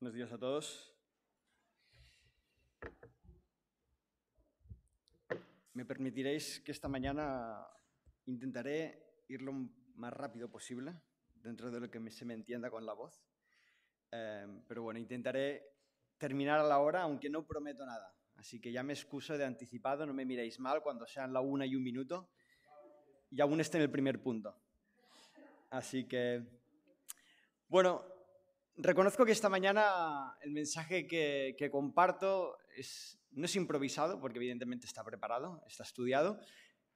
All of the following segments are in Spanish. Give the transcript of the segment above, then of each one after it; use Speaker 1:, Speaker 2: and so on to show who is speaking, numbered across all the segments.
Speaker 1: Buenos días a todos. Me permitiréis que esta mañana intentaré ir lo más rápido posible, dentro de lo que se me entienda con la voz. Eh, pero bueno, intentaré terminar a la hora, aunque no prometo nada. Así que ya me excuso de anticipado, no me miréis mal cuando sean la una y un minuto y aún esté en el primer punto. Así que, bueno, Reconozco que esta mañana el mensaje que, comparto no es improvisado, porque evidentemente está preparado, está estudiado,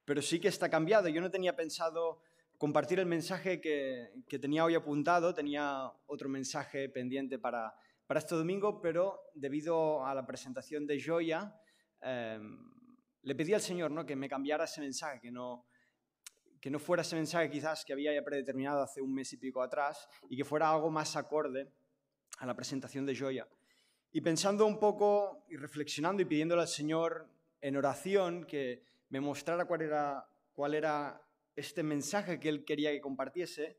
Speaker 1: pero sí que está cambiado. Yo no tenía pensado compartir el mensaje que, tenía hoy apuntado, tenía otro mensaje pendiente para, este domingo, pero debido a la presentación de Joya, em, le pedí al Señor ¿no? que me cambiara ese mensaje, que no, que no fuera ese mensaje quizás que había ya predeterminado hace un mes y pico atrás y que fuera algo más acorde a la presentación de Joya. Y pensando un poco y reflexionando y pidiéndole al Señor en oración que me mostrara cuál era, cuál era este mensaje que Él quería que compartiese,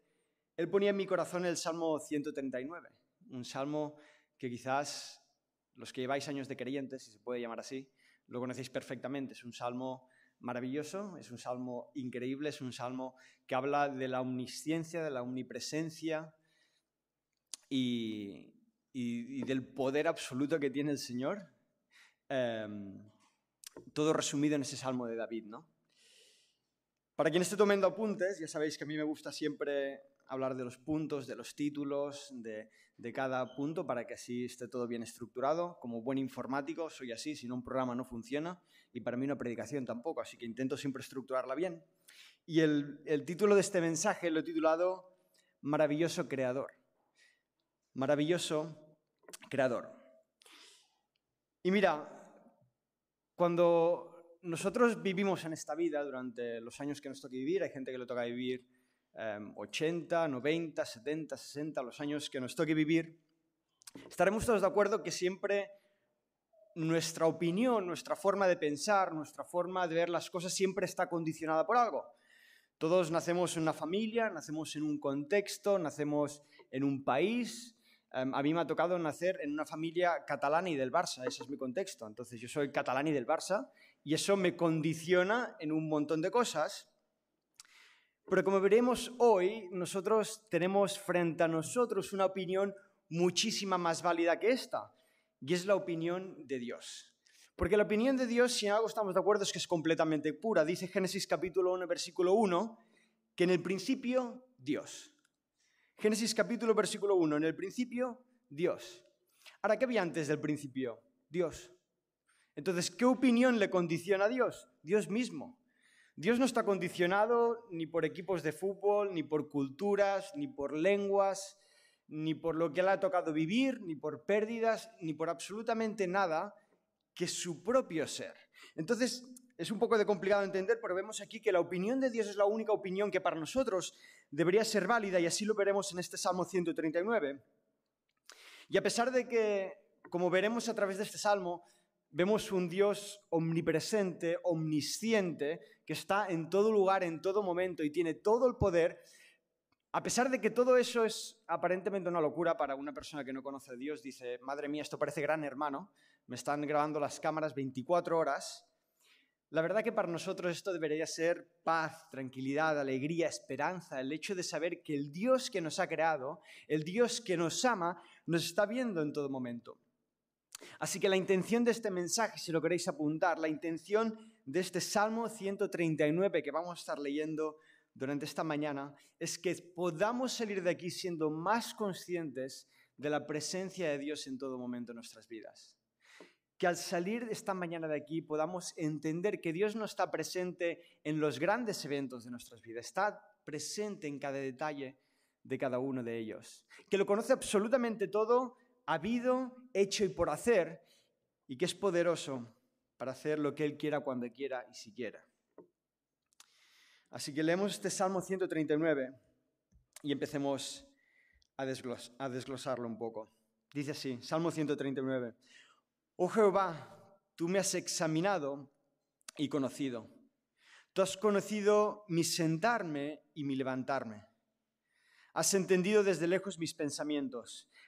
Speaker 1: Él ponía en mi corazón el Salmo 139, un salmo que quizás los que lleváis años de creyentes, si se puede llamar así, lo conocéis perfectamente. Es un salmo maravilloso, es un salmo increíble, es un salmo que habla de la omnisciencia, de la omnipresencia y, del poder absoluto que tiene el Señor. Em, todo resumido en ese salmo de David, ¿no? Para quien esté tomando apuntes, ya sabéis que a mí me gusta siempre hablar de los puntos, de los títulos, de, cada punto, para que así esté todo bien estructurado. Como buen informático, soy así, si no un programa no funciona, y para mí una predicación tampoco, así que intento siempre estructurarla bien. Y el, el título de este mensaje lo he titulado Maravilloso Creador. Maravilloso Creador. Y mira, cuando nosotros vivimos en esta vida durante los años que nos toca vivir, hay gente que le toca vivir 80, 90, 70, 60, los años que nos toque vivir, estaremos todos de acuerdo que siempre nuestra opinión, nuestra forma de pensar, nuestra forma de ver las cosas siempre está condicionada por algo. Todos nacemos en una familia, nacemos en un contexto, nacemos en un país. Em, a mí me ha tocado nacer en una familia catalana y del Barça, ese es mi contexto. Entonces yo soy catalán y del Barça y eso me condiciona en un montón de cosas. Pero como veremos hoy, nosotros tenemos frente a nosotros una opinión muchísima más válida que esta, y es la opinión de Dios. Porque la opinión de Dios, si en algo estamos de acuerdo, es que es completamente pura. Dice Génesis capítulo 1, versículo 1, que en el principio Dios. Génesis capítulo versículo 1, en el principio Dios. Ahora, ¿qué había antes del principio? Dios. Entonces, ¿qué opinión le condiciona a Dios? Dios mismo. Dios no está condicionado ni por equipos de fútbol, ni por culturas, ni por lenguas, ni por lo que le ha tocado vivir, ni por pérdidas, ni por absolutamente nada que su propio ser. Entonces, es un poco de complicado entender, pero vemos aquí que la opinión de Dios es la única opinión que para nosotros debería ser válida, y así lo veremos en este Salmo 139. Y a pesar de que, como veremos a través de este Salmo, Vemos un Dios omnipresente, omnisciente, que está en todo lugar, en todo momento y tiene todo el poder. A pesar de que todo eso es aparentemente una locura para una persona que no conoce a Dios, dice, madre mía, esto parece gran hermano, me están grabando las cámaras 24 horas. La verdad que para nosotros esto debería ser paz, tranquilidad, alegría, esperanza, el hecho de saber que el Dios que nos ha creado, el Dios que nos ama, nos está viendo en todo momento. Así que la intención de este mensaje, si lo queréis apuntar, la intención de este Salmo 139 que vamos a estar leyendo durante esta mañana, es que podamos salir de aquí siendo más conscientes de la presencia de Dios en todo momento en nuestras vidas. Que al salir esta mañana de aquí podamos entender que Dios no está presente en los grandes eventos de nuestras vidas, está presente en cada detalle de cada uno de ellos. Que lo conoce absolutamente todo habido, hecho y por hacer, y que es poderoso para hacer lo que Él quiera cuando quiera y si quiera. Así que leemos este Salmo 139 y empecemos a, a desglosarlo un poco. Dice así, Salmo 139, Oh Jehová, tú me has examinado y conocido. Tú has conocido mi sentarme y mi levantarme. Has entendido desde lejos mis pensamientos,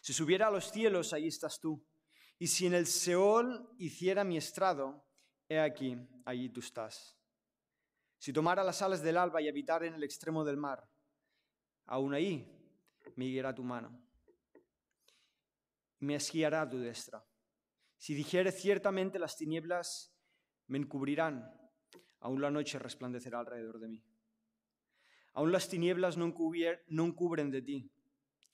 Speaker 1: Si subiera a los cielos, ahí estás tú. Y si en el Seol hiciera mi estrado, he aquí, allí tú estás. Si tomara las alas del alba y habitara en el extremo del mar, aún ahí me guiará tu mano. Me esquiará tu destra. Si dijere ciertamente las tinieblas me encubrirán, aún la noche resplandecerá alrededor de mí. Aún las tinieblas no, encubren de ti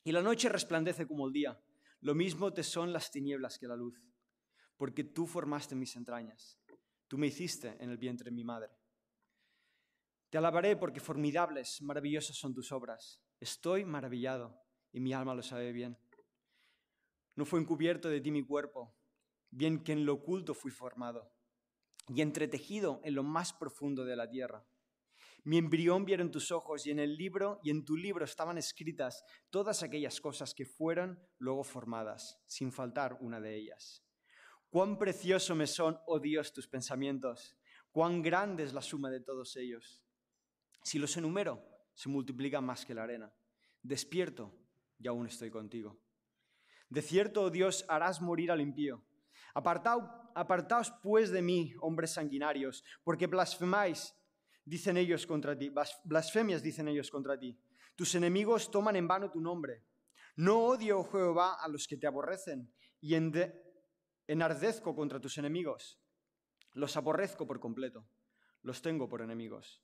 Speaker 1: y la noche resplandece como el día. Lo mismo te son las tinieblas que la luz, porque tú formaste mis entrañas. Tú me hiciste en el vientre de mi madre. Te alabaré porque formidables, maravillosas son tus obras. Estoy maravillado y mi alma lo sabe bien. No fue encubierto de ti mi cuerpo, bien que en lo oculto fui formado y entretejido en lo más profundo de la tierra. Mi embrión vieron tus ojos y en el libro y en tu libro estaban escritas todas aquellas cosas que fueron luego formadas, sin faltar una de ellas. Cuán precioso me son, oh Dios, tus pensamientos, cuán grande es la suma de todos ellos. Si los enumero, se multiplican más que la arena. Despierto y aún estoy contigo. De cierto, oh Dios, harás morir al impío. apartaos pues de mí, hombres sanguinarios, porque blasfemáis dicen ellos contra ti, blasfemias dicen ellos contra ti. Tus enemigos toman en vano tu nombre. No odio, oh Jehová, a los que te aborrecen y enardezco contra tus enemigos. Los aborrezco por completo, los tengo por enemigos.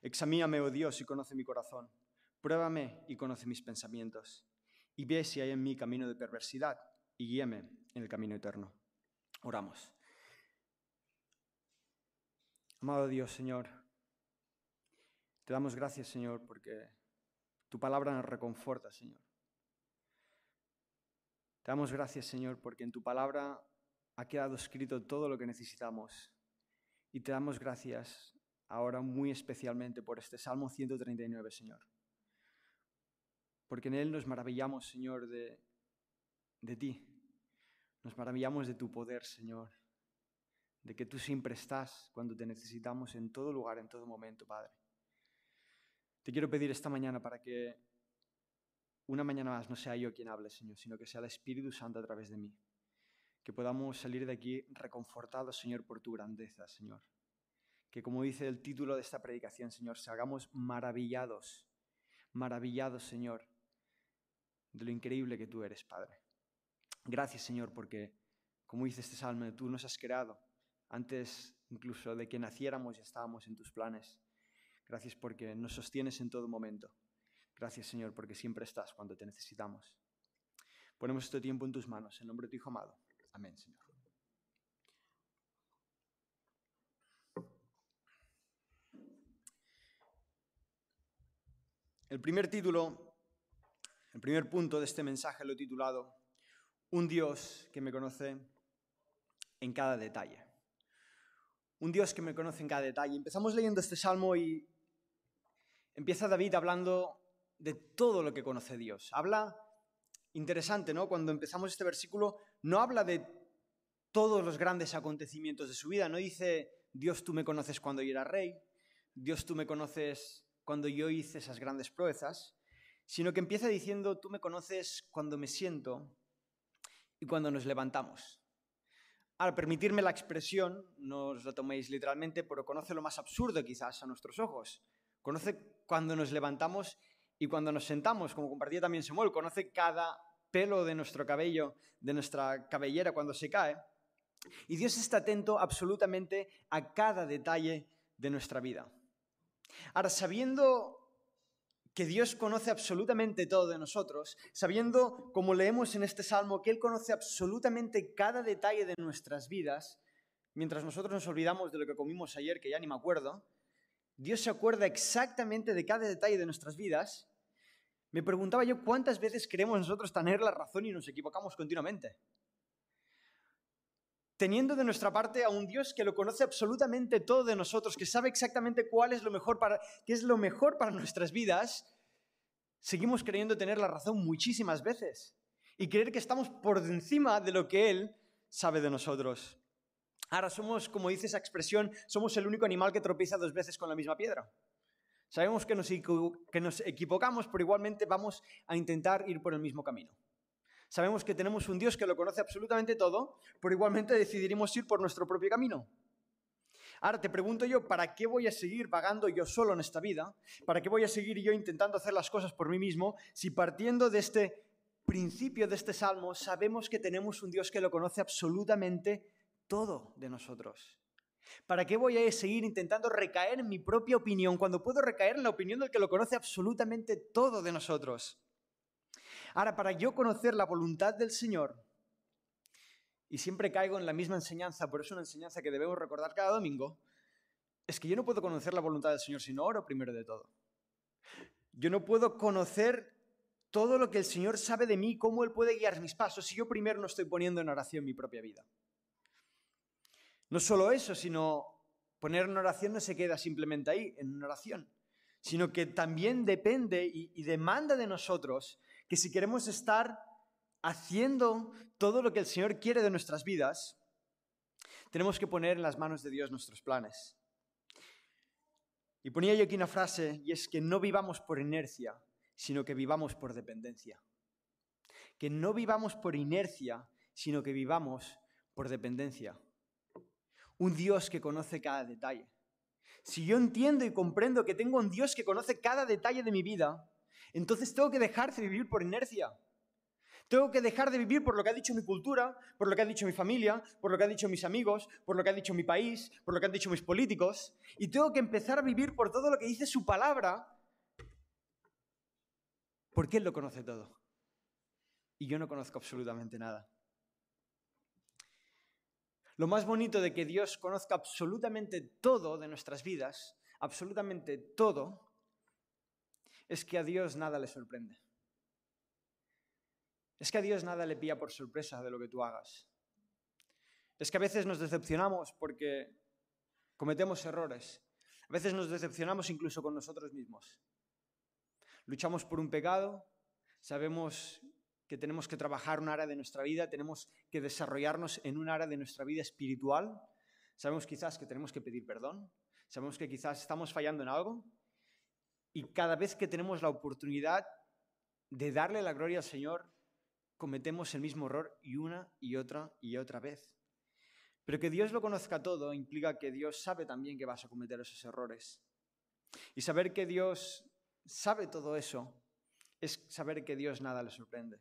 Speaker 1: Examíname, oh Dios, y conoce mi corazón. Pruébame y conoce mis pensamientos. Y ve si hay en mí camino de perversidad y guíame en el camino eterno. Oramos. Amado Dios, Señor, te damos gracias, Señor, porque tu palabra nos reconforta, Señor. Te damos gracias, Señor, porque en tu palabra ha quedado escrito todo lo que necesitamos. Y te damos gracias ahora muy especialmente por este Salmo 139, Señor. Porque en él nos maravillamos, Señor, de, de ti. Nos maravillamos de tu poder, Señor. De que tú siempre estás cuando te necesitamos en todo lugar, en todo momento, Padre. Te quiero pedir esta mañana para que una mañana más no sea yo quien hable, Señor, sino que sea el Espíritu Santo a través de mí. Que podamos salir de aquí reconfortados, Señor, por tu grandeza, Señor. Que como dice el título de esta predicación, Señor, se hagamos maravillados, maravillados, Señor, de lo increíble que tú eres, Padre. Gracias, Señor, porque, como dice este salmo, tú nos has creado. Antes incluso de que naciéramos ya estábamos en tus planes. Gracias porque nos sostienes en todo momento. Gracias, Señor, porque siempre estás cuando te necesitamos. Ponemos este tiempo en tus manos, en nombre de tu Hijo amado. Amén, Señor. El primer título, el primer punto de este mensaje lo he titulado Un Dios que me conoce en cada detalle. Un Dios que me conoce en cada detalle. Empezamos leyendo este salmo y empieza David hablando de todo lo que conoce Dios. Habla, interesante, ¿no? Cuando empezamos este versículo, no habla de todos los grandes acontecimientos de su vida, no dice, Dios tú me conoces cuando yo era rey, Dios tú me conoces cuando yo hice esas grandes proezas, sino que empieza diciendo, tú me conoces cuando me siento y cuando nos levantamos. Al permitirme la expresión, no os lo toméis literalmente, pero conoce lo más absurdo quizás a nuestros ojos. Conoce cuando nos levantamos y cuando nos sentamos, como compartía también Samuel, conoce cada pelo de nuestro cabello, de nuestra cabellera cuando se cae. Y Dios está atento absolutamente a cada detalle de nuestra vida. Ahora, sabiendo que Dios conoce absolutamente todo de nosotros, sabiendo, como leemos en este salmo, que Él conoce absolutamente cada detalle de nuestras vidas, mientras nosotros nos olvidamos de lo que comimos ayer, que ya ni me acuerdo, Dios se acuerda exactamente de cada detalle de nuestras vidas. Me preguntaba yo cuántas veces queremos nosotros tener la razón y nos equivocamos continuamente. Teniendo de nuestra parte a un Dios que lo conoce absolutamente todo de nosotros, que sabe exactamente cuál es lo mejor para, qué es lo mejor para nuestras vidas, seguimos creyendo tener la razón muchísimas veces y creer que estamos por encima de lo que Él sabe de nosotros. Ahora somos, como dice esa expresión, somos el único animal que tropieza dos veces con la misma piedra. Sabemos que nos, que nos equivocamos, pero igualmente vamos a intentar ir por el mismo camino. Sabemos que tenemos un Dios que lo conoce absolutamente todo, pero igualmente decidiremos ir por nuestro propio camino. Ahora te pregunto yo, ¿para qué voy a seguir vagando yo solo en esta vida? ¿Para qué voy a seguir yo intentando hacer las cosas por mí mismo si partiendo de este principio de este salmo sabemos que tenemos un Dios que lo conoce absolutamente todo de nosotros? ¿Para qué voy a seguir intentando recaer en mi propia opinión cuando puedo recaer en la opinión del que lo conoce absolutamente todo de nosotros? Ahora, para yo conocer la voluntad del Señor, y siempre caigo en la misma enseñanza, por eso es una enseñanza que debemos recordar cada domingo, es que yo no puedo conocer la voluntad del Señor si no oro primero de todo. Yo no puedo conocer todo lo que el Señor sabe de mí, cómo Él puede guiar mis pasos, si yo primero no estoy poniendo en oración mi propia vida. No solo eso, sino poner en oración no se queda simplemente ahí, en una oración, sino que también depende y, demanda de nosotros que si queremos estar haciendo todo lo que el Señor quiere de nuestras vidas, tenemos que poner en las manos de Dios nuestros planes. Y ponía yo aquí una frase, y es que no vivamos por inercia, sino que vivamos por dependencia. Que no vivamos por inercia, sino que vivamos por dependencia un Dios que conoce cada detalle. Si yo entiendo y comprendo que tengo un Dios que conoce cada detalle de mi vida, entonces tengo que dejar de vivir por inercia. Tengo que dejar de vivir por lo que ha dicho mi cultura, por lo que ha dicho mi familia, por lo que han dicho mis amigos, por lo que ha dicho mi país, por lo que han dicho mis políticos. Y tengo que empezar a vivir por todo lo que dice su palabra, porque Él lo conoce todo. Y yo no conozco absolutamente nada. Lo más bonito de que Dios conozca absolutamente todo de nuestras vidas, absolutamente todo, es que a Dios nada le sorprende. Es que a Dios nada le pilla por sorpresa de lo que tú hagas. Es que a veces nos decepcionamos porque cometemos errores. A veces nos decepcionamos incluso con nosotros mismos. Luchamos por un pecado, sabemos que tenemos que trabajar un área de nuestra vida, tenemos que desarrollarnos en un área de nuestra vida espiritual. Sabemos quizás que tenemos que pedir perdón, sabemos que quizás estamos fallando en algo y cada vez que tenemos la oportunidad de darle la gloria al Señor, cometemos el mismo error y una y otra y otra vez. Pero que Dios lo conozca todo implica que Dios sabe también que vas a cometer esos errores. Y saber que Dios sabe todo eso es saber que Dios nada le sorprende.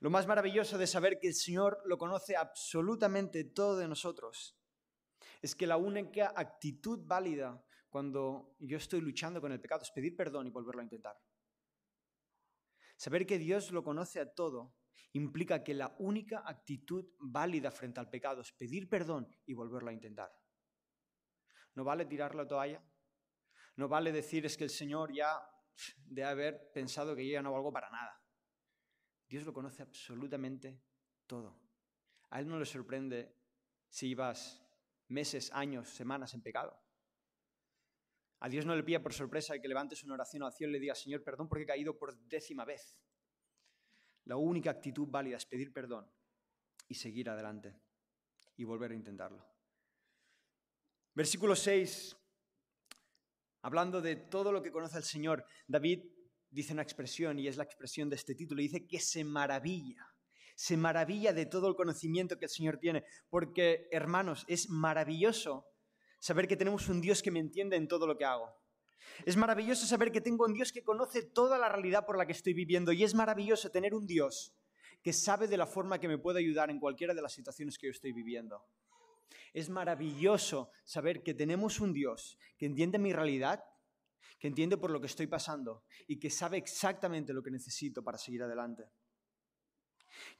Speaker 1: Lo más maravilloso de saber que el Señor lo conoce absolutamente todo de nosotros es que la única actitud válida cuando yo estoy luchando con el pecado es pedir perdón y volverlo a intentar. Saber que Dios lo conoce a todo implica que la única actitud válida frente al pecado es pedir perdón y volverlo a intentar. No vale tirar la toalla, no vale decir es que el Señor ya debe haber pensado que yo ya no valgo para nada. Dios lo conoce absolutamente todo. A Él no le sorprende si ibas meses, años, semanas en pecado. A Dios no le pilla por sorpresa que levantes una oración o acción y le digas, Señor, perdón porque he caído por décima vez. La única actitud válida es pedir perdón y seguir adelante y volver a intentarlo. Versículo 6, hablando de todo lo que conoce el Señor, David dice una expresión y es la expresión de este título, dice que se maravilla, se maravilla de todo el conocimiento que el Señor tiene, porque hermanos, es maravilloso saber que tenemos un Dios que me entiende en todo lo que hago. Es maravilloso saber que tengo un Dios que conoce toda la realidad por la que estoy viviendo y es maravilloso tener un Dios que sabe de la forma que me puede ayudar en cualquiera de las situaciones que yo estoy viviendo. Es maravilloso saber que tenemos un Dios que entiende mi realidad que entiende por lo que estoy pasando y que sabe exactamente lo que necesito para seguir adelante.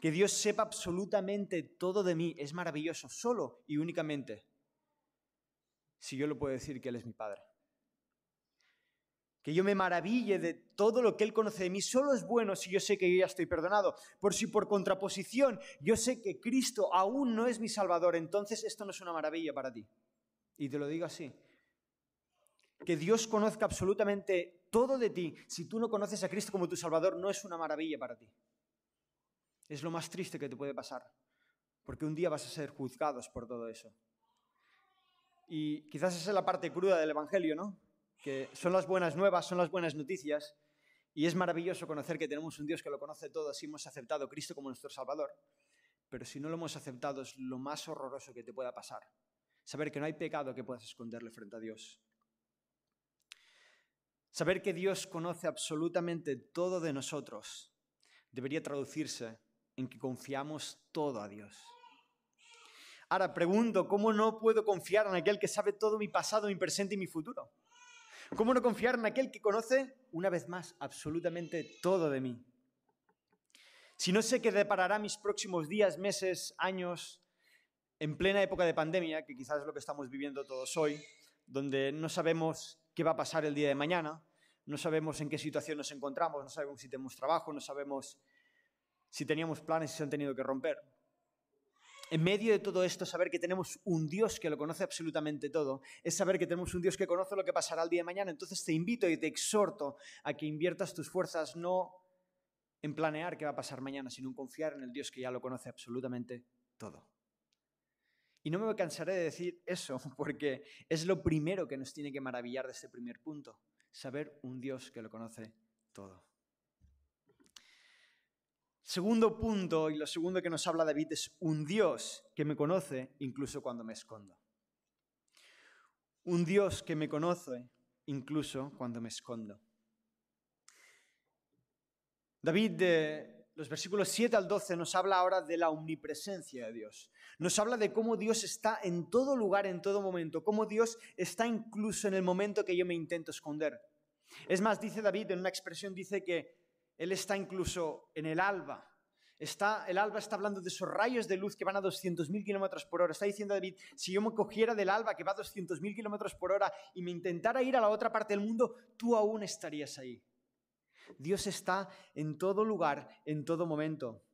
Speaker 1: Que Dios sepa absolutamente todo de mí es maravilloso, solo y únicamente si yo lo puedo decir que Él es mi Padre. que yo me maraville de todo lo que Él conoce de mí, solo es bueno si yo sé que yo ya estoy perdonado. Por si por contraposición yo sé que Cristo aún no es mi Salvador, entonces esto no es una maravilla para ti. Y te lo digo así. Que Dios conozca absolutamente todo de ti, si tú no conoces a Cristo como tu Salvador, no es una maravilla para ti. Es lo más triste que te puede pasar, porque un día vas a ser juzgados por todo eso. Y quizás esa es la parte cruda del Evangelio, ¿no? Que son las buenas nuevas, son las buenas noticias, y es maravilloso conocer que tenemos un Dios que lo conoce todo si hemos aceptado a Cristo como nuestro Salvador. Pero si no lo hemos aceptado es lo más horroroso que te pueda pasar. Saber que no hay pecado que puedas esconderle frente a Dios. Saber que Dios conoce absolutamente todo de nosotros debería traducirse en que confiamos todo a Dios. Ahora pregunto, ¿cómo no puedo confiar en aquel que sabe todo mi pasado, mi presente y mi futuro? ¿Cómo no confiar en aquel que conoce, una vez más, absolutamente todo de mí? Si no sé qué deparará mis próximos días, meses, años, en plena época de pandemia, que quizás es lo que estamos viviendo todos hoy, donde no sabemos qué va a pasar el día de mañana, no sabemos en qué situación nos encontramos, no sabemos si tenemos trabajo, no sabemos si teníamos planes y se han tenido que romper. En medio de todo esto, saber que tenemos un Dios que lo conoce absolutamente todo, es saber que tenemos un Dios que conoce lo que pasará el día de mañana. Entonces te invito y te exhorto a que inviertas tus fuerzas no en planear qué va a pasar mañana, sino en confiar en el Dios que ya lo conoce absolutamente todo. Y no me cansaré de decir eso, porque es lo primero que nos tiene que maravillar de este primer punto, saber un Dios que lo conoce todo. Segundo punto, y lo segundo que nos habla David, es un Dios que me conoce incluso cuando me escondo. Un Dios que me conoce incluso cuando me escondo. David, de los versículos 7 al 12, nos habla ahora de la omnipresencia de Dios. Nos habla de cómo Dios está en todo lugar, en todo momento, cómo Dios está incluso en el momento que yo me intento esconder. Es más, dice David, en una expresión, dice que él está incluso en el alba. Está, el alba está hablando de esos rayos de luz que van a 200.000 kilómetros por hora. Está diciendo David, si yo me cogiera del alba que va a 200.000 kilómetros por hora y me intentara ir a la otra parte del mundo, tú aún estarías ahí. Dios está en todo lugar, en todo momento.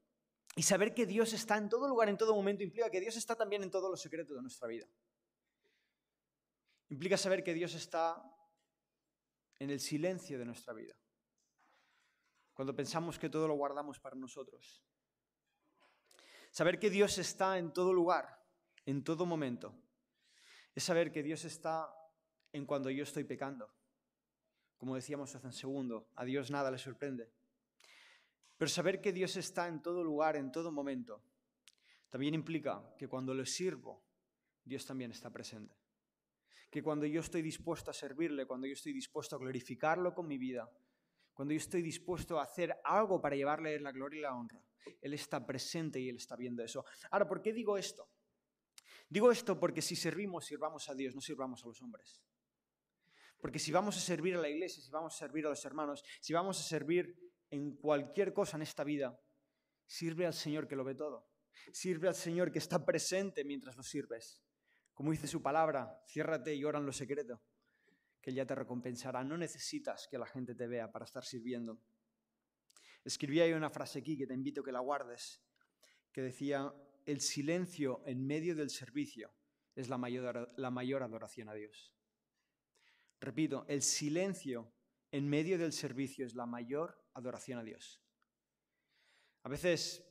Speaker 1: Y saber que Dios está en todo lugar, en todo momento, implica que Dios está también en todos los secretos de nuestra vida. Implica saber que Dios está en el silencio de nuestra vida cuando pensamos que todo lo guardamos para nosotros. Saber que Dios está en todo lugar, en todo momento, es saber que Dios está en cuando yo estoy pecando. Como decíamos hace un segundo, a Dios nada le sorprende. Pero saber que Dios está en todo lugar, en todo momento, también implica que cuando le sirvo, Dios también está presente. Que cuando yo estoy dispuesto a servirle, cuando yo estoy dispuesto a glorificarlo con mi vida, cuando yo estoy dispuesto a hacer algo para llevarle la gloria y la honra, Él está presente y Él está viendo eso. Ahora, ¿por qué digo esto? Digo esto porque si servimos, sirvamos a Dios, no sirvamos a los hombres. Porque si vamos a servir a la iglesia, si vamos a servir a los hermanos, si vamos a servir en cualquier cosa en esta vida, sirve al Señor que lo ve todo. Sirve al Señor que está presente mientras lo sirves. Como dice su palabra, ciérrate y ora en lo secreto que ya te recompensará. No necesitas que la gente te vea para estar sirviendo. Escribí ahí una frase aquí que te invito a que la guardes, que decía, el silencio en medio del servicio es la mayor adoración a Dios. Repito, el silencio en medio del servicio es la mayor adoración a Dios. A veces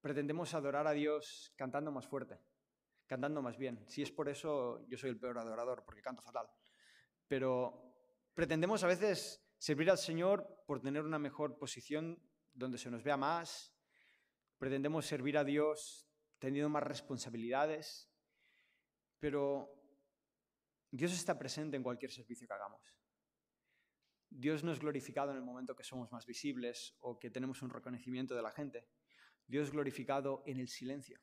Speaker 1: pretendemos adorar a Dios cantando más fuerte, cantando más bien. Si es por eso, yo soy el peor adorador, porque canto fatal pero pretendemos a veces servir al Señor por tener una mejor posición donde se nos vea más, pretendemos servir a Dios teniendo más responsabilidades, pero Dios está presente en cualquier servicio que hagamos. Dios no es glorificado en el momento que somos más visibles o que tenemos un reconocimiento de la gente. Dios es glorificado en el silencio.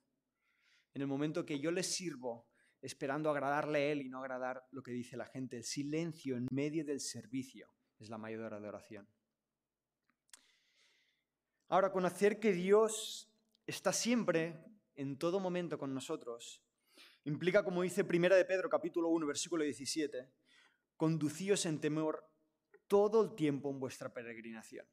Speaker 1: En el momento que yo le sirvo esperando agradarle a Él y no agradar lo que dice la gente. El silencio en medio del servicio es la mayor adoración. Ahora, conocer que Dios está siempre, en todo momento con nosotros, implica, como dice Primera de Pedro capítulo 1, versículo 17, conducíos en temor todo el tiempo en vuestra peregrinación.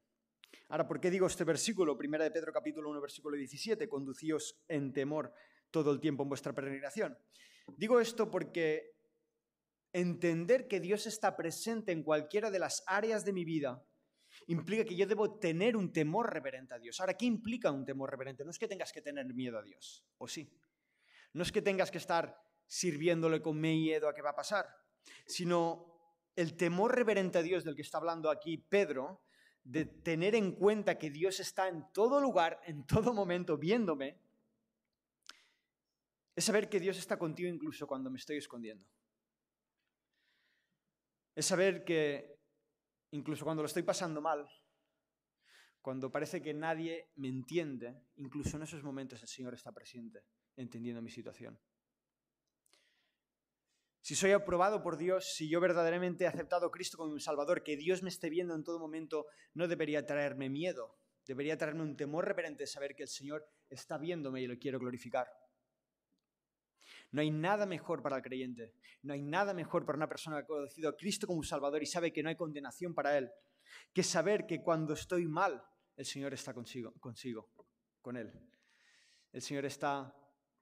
Speaker 1: Ahora, ¿por qué digo este versículo? Primera de Pedro capítulo 1, versículo 17, conducíos en temor todo el tiempo en vuestra peregrinación. Digo esto porque entender que Dios está presente en cualquiera de las áreas de mi vida implica que yo debo tener un temor reverente a Dios. Ahora, ¿qué implica un temor reverente? No es que tengas que tener miedo a Dios, ¿o sí? No es que tengas que estar sirviéndole con miedo a qué va a pasar, sino el temor reverente a Dios del que está hablando aquí Pedro, de tener en cuenta que Dios está en todo lugar, en todo momento, viéndome, es saber que Dios está contigo incluso cuando me estoy escondiendo. Es saber que incluso cuando lo estoy pasando mal, cuando parece que nadie me entiende, incluso en esos momentos el Señor está presente, entendiendo mi situación. Si soy aprobado por Dios, si yo verdaderamente he aceptado a Cristo como mi Salvador, que Dios me esté viendo en todo momento, no debería traerme miedo, debería traerme un temor reverente de saber que el Señor está viéndome y lo quiero glorificar. No hay nada mejor para el creyente, no hay nada mejor para una persona que ha conocido a Cristo como Salvador y sabe que no hay condenación para él, que saber que cuando estoy mal, el Señor está consigo, consigo, con él. El Señor está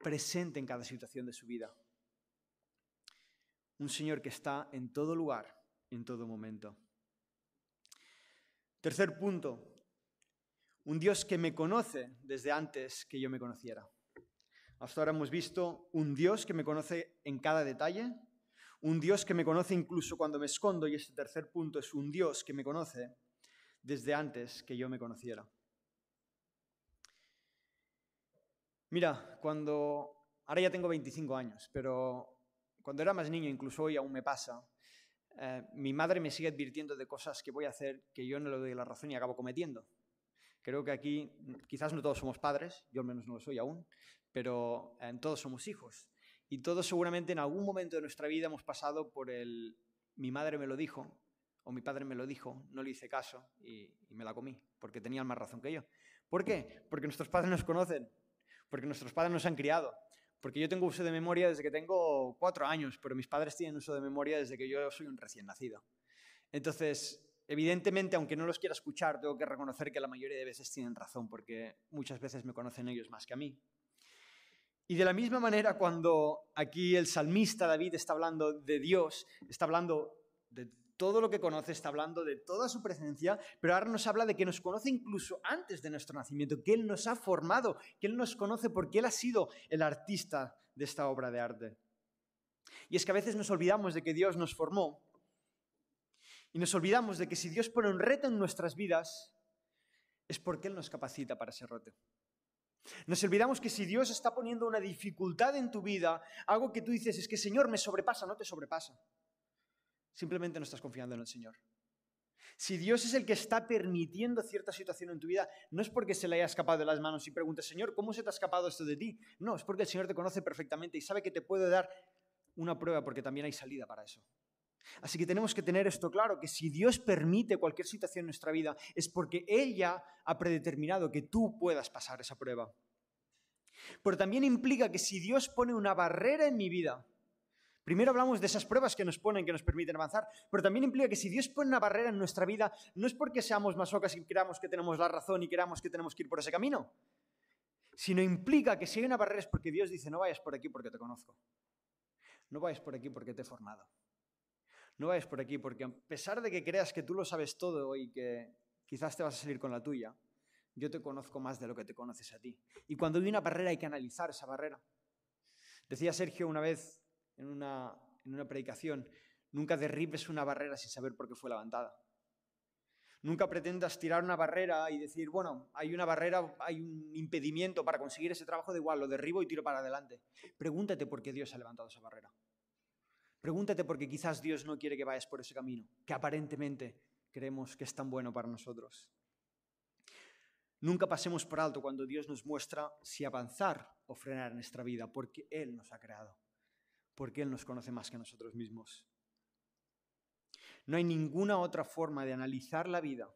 Speaker 1: presente en cada situación de su vida. Un Señor que está en todo lugar, en todo momento. Tercer punto, un Dios que me conoce desde antes que yo me conociera. Hasta ahora hemos visto un Dios que me conoce en cada detalle, un Dios que me conoce incluso cuando me escondo, y este tercer punto es un Dios que me conoce desde antes que yo me conociera. Mira, cuando... Ahora ya tengo 25 años, pero cuando era más niño, incluso hoy aún me pasa, eh, mi madre me sigue advirtiendo de cosas que voy a hacer que yo no le doy la razón y acabo cometiendo. Creo que aquí quizás no todos somos padres, yo al menos no lo soy aún, pero eh, todos somos hijos. Y todos seguramente en algún momento de nuestra vida hemos pasado por el mi madre me lo dijo o mi padre me lo dijo, no le hice caso y, y me la comí, porque tenían más razón que yo. ¿Por qué? Porque nuestros padres nos conocen, porque nuestros padres nos han criado, porque yo tengo uso de memoria desde que tengo cuatro años, pero mis padres tienen uso de memoria desde que yo soy un recién nacido. Entonces, evidentemente, aunque no los quiera escuchar, tengo que reconocer que la mayoría de veces tienen razón, porque muchas veces me conocen ellos más que a mí. Y de la misma manera, cuando aquí el salmista David está hablando de Dios, está hablando de todo lo que conoce, está hablando de toda su presencia, pero ahora nos habla de que nos conoce incluso antes de nuestro nacimiento, que Él nos ha formado, que Él nos conoce porque Él ha sido el artista de esta obra de arte. Y es que a veces nos olvidamos de que Dios nos formó y nos olvidamos de que si Dios pone un reto en nuestras vidas, es porque Él nos capacita para ese reto. Nos olvidamos que si Dios está poniendo una dificultad en tu vida, algo que tú dices es que Señor me sobrepasa, no te sobrepasa. Simplemente no estás confiando en el Señor. Si Dios es el que está permitiendo cierta situación en tu vida, no es porque se le haya escapado de las manos y preguntes, Señor, ¿cómo se te ha escapado esto de ti? No, es porque el Señor te conoce perfectamente y sabe que te puede dar una prueba porque también hay salida para eso. Así que tenemos que tener esto claro, que si Dios permite cualquier situación en nuestra vida es porque Él ya ha predeterminado que tú puedas pasar esa prueba. Pero también implica que si Dios pone una barrera en mi vida, primero hablamos de esas pruebas que nos ponen, que nos permiten avanzar, pero también implica que si Dios pone una barrera en nuestra vida, no es porque seamos masocas y creamos que tenemos la razón y queramos que tenemos que ir por ese camino, sino implica que si hay una barrera es porque Dios dice, no vayas por aquí porque te conozco, no vayas por aquí porque te he formado. No vayas por aquí, porque a pesar de que creas que tú lo sabes todo y que quizás te vas a salir con la tuya, yo te conozco más de lo que te conoces a ti. Y cuando hay una barrera hay que analizar esa barrera. Decía Sergio una vez en una, en una predicación, nunca derribes una barrera sin saber por qué fue levantada. Nunca pretendas tirar una barrera y decir, bueno, hay una barrera, hay un impedimento para conseguir ese trabajo, de igual, lo derribo y tiro para adelante. Pregúntate por qué Dios ha levantado esa barrera. Pregúntate por qué quizás Dios no quiere que vayas por ese camino, que aparentemente creemos que es tan bueno para nosotros. Nunca pasemos por alto cuando Dios nos muestra si avanzar o frenar en nuestra vida, porque Él nos ha creado, porque Él nos conoce más que nosotros mismos. No hay ninguna otra forma de analizar la vida,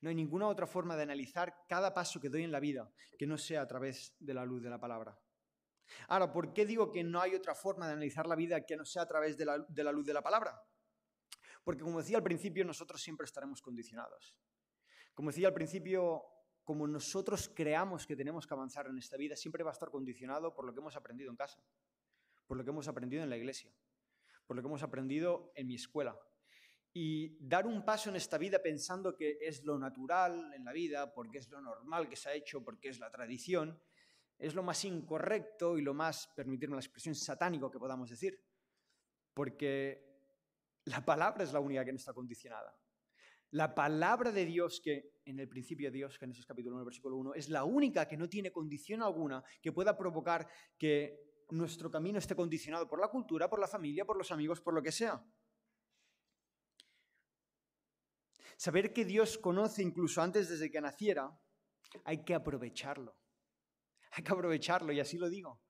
Speaker 1: no hay ninguna otra forma de analizar cada paso que doy en la vida que no sea a través de la luz de la palabra. Ahora, ¿por qué digo que no hay otra forma de analizar la vida que no sea a través de la, luz de la palabra? Porque como decía al principio, nosotros siempre estaremos condicionados. Como decía al principio, como nosotros creamos que tenemos que avanzar en esta vida, siempre va a estar condicionado por lo que hemos aprendido en casa, por lo que hemos aprendido en la iglesia, por lo que hemos aprendido en mi escuela. Y dar un paso en esta vida pensando que es lo natural en la vida, porque es lo normal que se ha hecho, porque es la tradición, es lo más incorrecto y lo más, permitirme la expresión, satánico que podamos decir. Porque la palabra es la única que no está condicionada. La palabra de Dios, que en el principio de Dios, Génesis capítulo 1, versículo 1, es la única que no tiene condición alguna que pueda provocar que nuestro camino esté condicionado por la cultura, por la familia, por los amigos, por lo que sea. Saber que Dios conoce incluso antes desde que naciera, hay que aprovecharlo. Hay que aprovecharlo y así lo digo.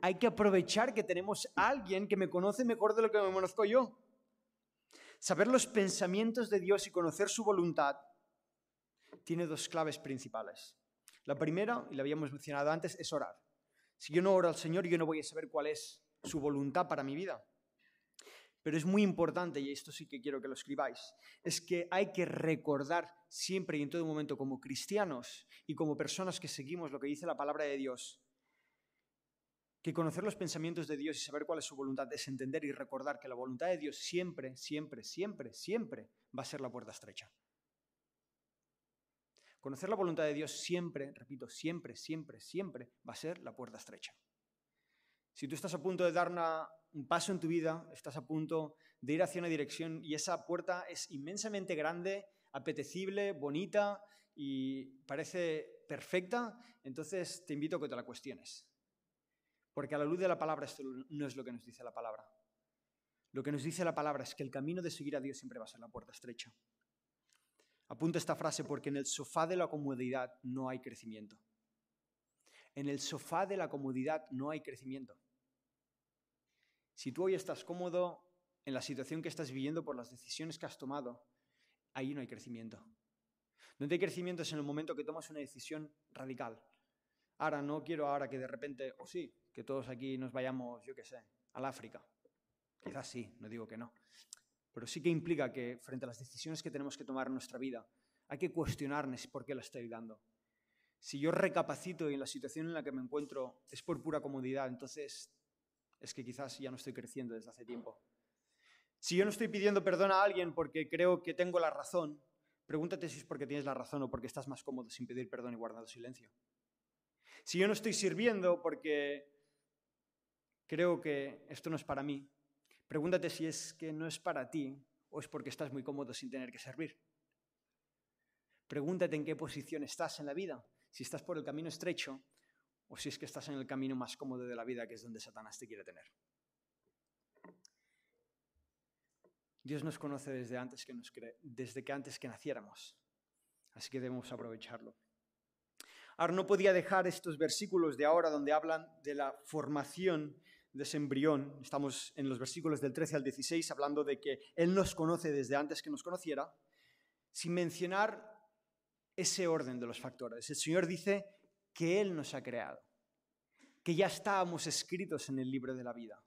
Speaker 1: Hay que aprovechar que tenemos a alguien que me conoce mejor de lo que me conozco yo. Saber los pensamientos de Dios y conocer su voluntad tiene dos claves principales. La primera, y la habíamos mencionado antes, es orar. Si yo no oro al Señor, yo no voy a saber cuál es su voluntad para mi vida. Pero es muy importante, y esto sí que quiero que lo escribáis, es que hay que recordar siempre y en todo momento como cristianos y como personas que seguimos lo que dice la palabra de Dios, que conocer los pensamientos de Dios y saber cuál es su voluntad es entender y recordar que la voluntad de Dios siempre, siempre, siempre, siempre va a ser la puerta estrecha. Conocer la voluntad de Dios siempre, repito, siempre, siempre, siempre va a ser la puerta estrecha. Si tú estás a punto de dar un paso en tu vida, estás a punto de ir hacia una dirección y esa puerta es inmensamente grande, apetecible, bonita y parece perfecta, entonces te invito a que te la cuestiones. Porque a la luz de la palabra esto no es lo que nos dice la palabra. Lo que nos dice la palabra es que el camino de seguir a Dios siempre va a ser la puerta estrecha. Apunta esta frase porque en el sofá de la comodidad no hay crecimiento. En el sofá de la comodidad no hay crecimiento. Si tú hoy estás cómodo en la situación que estás viviendo por las decisiones que has tomado, ahí no hay crecimiento. Donde hay crecimiento es en el momento que tomas una decisión radical. Ahora no quiero ahora que de repente, o sí, que todos aquí nos vayamos, yo qué sé, al África. Quizás sí, no digo que no. Pero sí que implica que frente a las decisiones que tenemos que tomar en nuestra vida, hay que cuestionarnos por qué la estoy dando. Si yo recapacito y en la situación en la que me encuentro es por pura comodidad, entonces es que quizás ya no estoy creciendo desde hace tiempo. Si yo no estoy pidiendo perdón a alguien porque creo que tengo la razón, pregúntate si es porque tienes la razón o porque estás más cómodo sin pedir perdón y guardando silencio. Si yo no estoy sirviendo porque creo que esto no es para mí, pregúntate si es que no es para ti o es porque estás muy cómodo sin tener que servir. Pregúntate en qué posición estás en la vida, si estás por el camino estrecho o si es que estás en el camino más cómodo de la vida, que es donde Satanás te quiere tener. Dios nos conoce desde, antes que, desde que antes que naciéramos, así que debemos aprovecharlo. Ahora no podía dejar estos versículos de ahora donde hablan de la formación de ese embrión. Estamos en los versículos del 13 al 16 hablando de que Él nos conoce desde antes que nos conociera, sin mencionar ese orden de los factores. El Señor dice que Él nos ha creado, que ya estábamos escritos en el libro de la vida.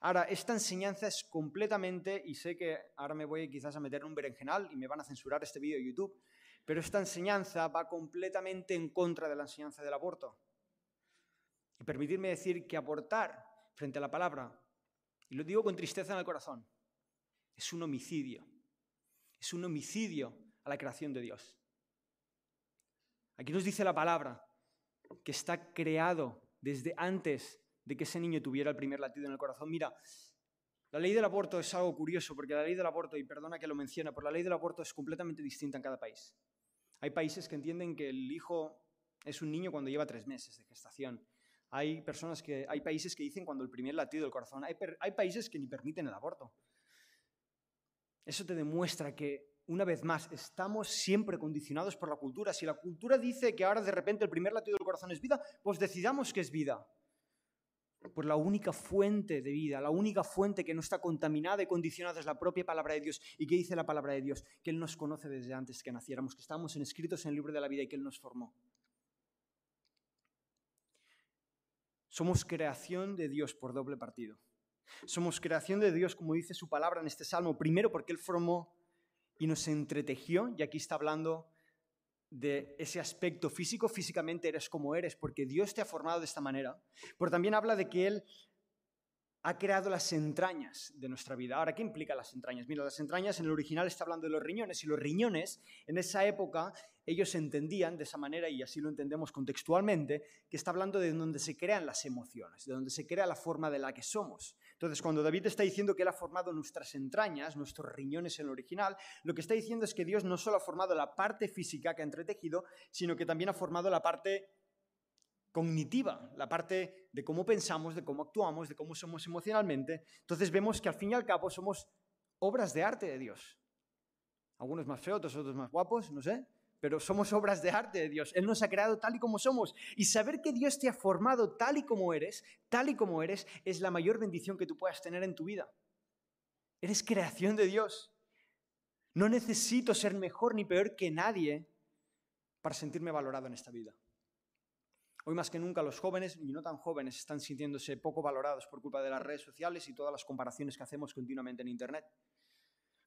Speaker 1: Ahora, esta enseñanza es completamente, y sé que ahora me voy quizás a meter en un berenjenal y me van a censurar este vídeo de YouTube, pero esta enseñanza va completamente en contra de la enseñanza del aborto. Y permitirme decir que abortar frente a la palabra, y lo digo con tristeza en el corazón, es un homicidio. Es un homicidio a la creación de Dios. Aquí nos dice la palabra que está creado desde antes de que ese niño tuviera el primer latido en el corazón. Mira, la ley del aborto es algo curioso, porque la ley del aborto, y perdona que lo mencione, pero la ley del aborto es completamente distinta en cada país. Hay países que entienden que el hijo es un niño cuando lleva tres meses de gestación. Hay, personas que, hay países que dicen cuando el primer latido del corazón. Hay, hay países que ni permiten el aborto. Eso te demuestra que una vez más, estamos siempre condicionados por la cultura. Si la cultura dice que ahora de repente el primer latido del corazón es vida, pues decidamos que es vida. Pues la única fuente de vida, la única fuente que no está contaminada y condicionada es la propia palabra de Dios. ¿Y qué dice la palabra de Dios? Que Él nos conoce desde antes que naciéramos, que estamos inscritos en el libro de la vida y que Él nos formó. Somos creación de Dios por doble partido. Somos creación de Dios, como dice su palabra en este salmo, primero porque Él formó y nos entretejió, y aquí está hablando de ese aspecto físico, físicamente eres como eres, porque Dios te ha formado de esta manera, pero también habla de que Él ha creado las entrañas de nuestra vida. Ahora, ¿qué implica las entrañas? Mira, las entrañas en el original está hablando de los riñones y los riñones en esa época ellos entendían de esa manera y así lo entendemos contextualmente, que está hablando de donde se crean las emociones, de donde se crea la forma de la que somos. Entonces, cuando David está diciendo que él ha formado nuestras entrañas, nuestros riñones en el original, lo que está diciendo es que Dios no solo ha formado la parte física que ha entretejido, sino que también ha formado la parte cognitiva, la parte de cómo pensamos, de cómo actuamos, de cómo somos emocionalmente. Entonces vemos que al fin y al cabo somos obras de arte de Dios. Algunos más feos, otros más guapos, no sé, pero somos obras de arte de Dios. Él nos ha creado tal y como somos. Y saber que Dios te ha formado tal y como eres, tal y como eres, es la mayor bendición que tú puedas tener en tu vida. Eres creación de Dios. No necesito ser mejor ni peor que nadie para sentirme valorado en esta vida. Hoy más que nunca los jóvenes y no tan jóvenes están sintiéndose poco valorados por culpa de las redes sociales y todas las comparaciones que hacemos continuamente en Internet.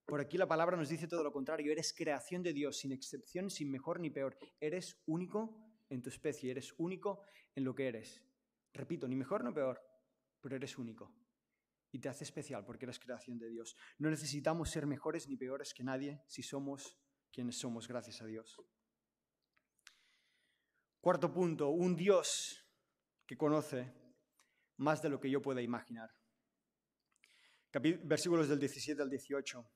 Speaker 1: Por aquí la palabra nos dice todo lo contrario, eres creación de Dios, sin excepción, sin mejor ni peor. Eres único en tu especie, eres único en lo que eres. Repito, ni mejor ni peor, pero eres único. Y te hace especial porque eres creación de Dios. No necesitamos ser mejores ni peores que nadie si somos quienes somos, gracias a Dios. Cuarto punto, un Dios que conoce más de lo que yo pueda imaginar. Versículos del 17 al 18.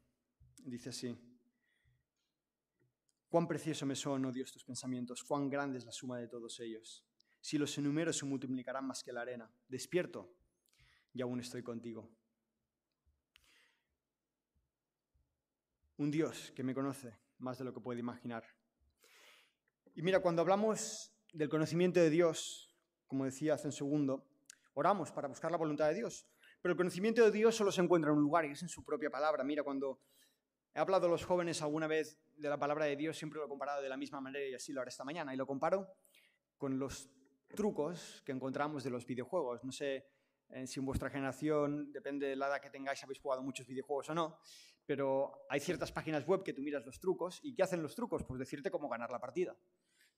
Speaker 1: Dice así. Cuán precioso me son, oh Dios, tus pensamientos, cuán grande es la suma de todos ellos. Si los enumero se multiplicarán más que la arena. Despierto y aún estoy contigo. Un Dios que me conoce más de lo que puede imaginar. Y mira, cuando hablamos del conocimiento de Dios, como decía hace un segundo, oramos para buscar la voluntad de Dios. Pero el conocimiento de Dios solo se encuentra en un lugar y es en su propia palabra. Mira, cuando he hablado a los jóvenes alguna vez de la palabra de Dios, siempre lo he comparado de la misma manera y así lo haré esta mañana. Y lo comparo con los trucos que encontramos de los videojuegos. No sé eh, si en vuestra generación, depende de la edad que tengáis, habéis jugado muchos videojuegos o no, pero hay ciertas páginas web que tú miras los trucos y ¿qué hacen los trucos? Pues decirte cómo ganar la partida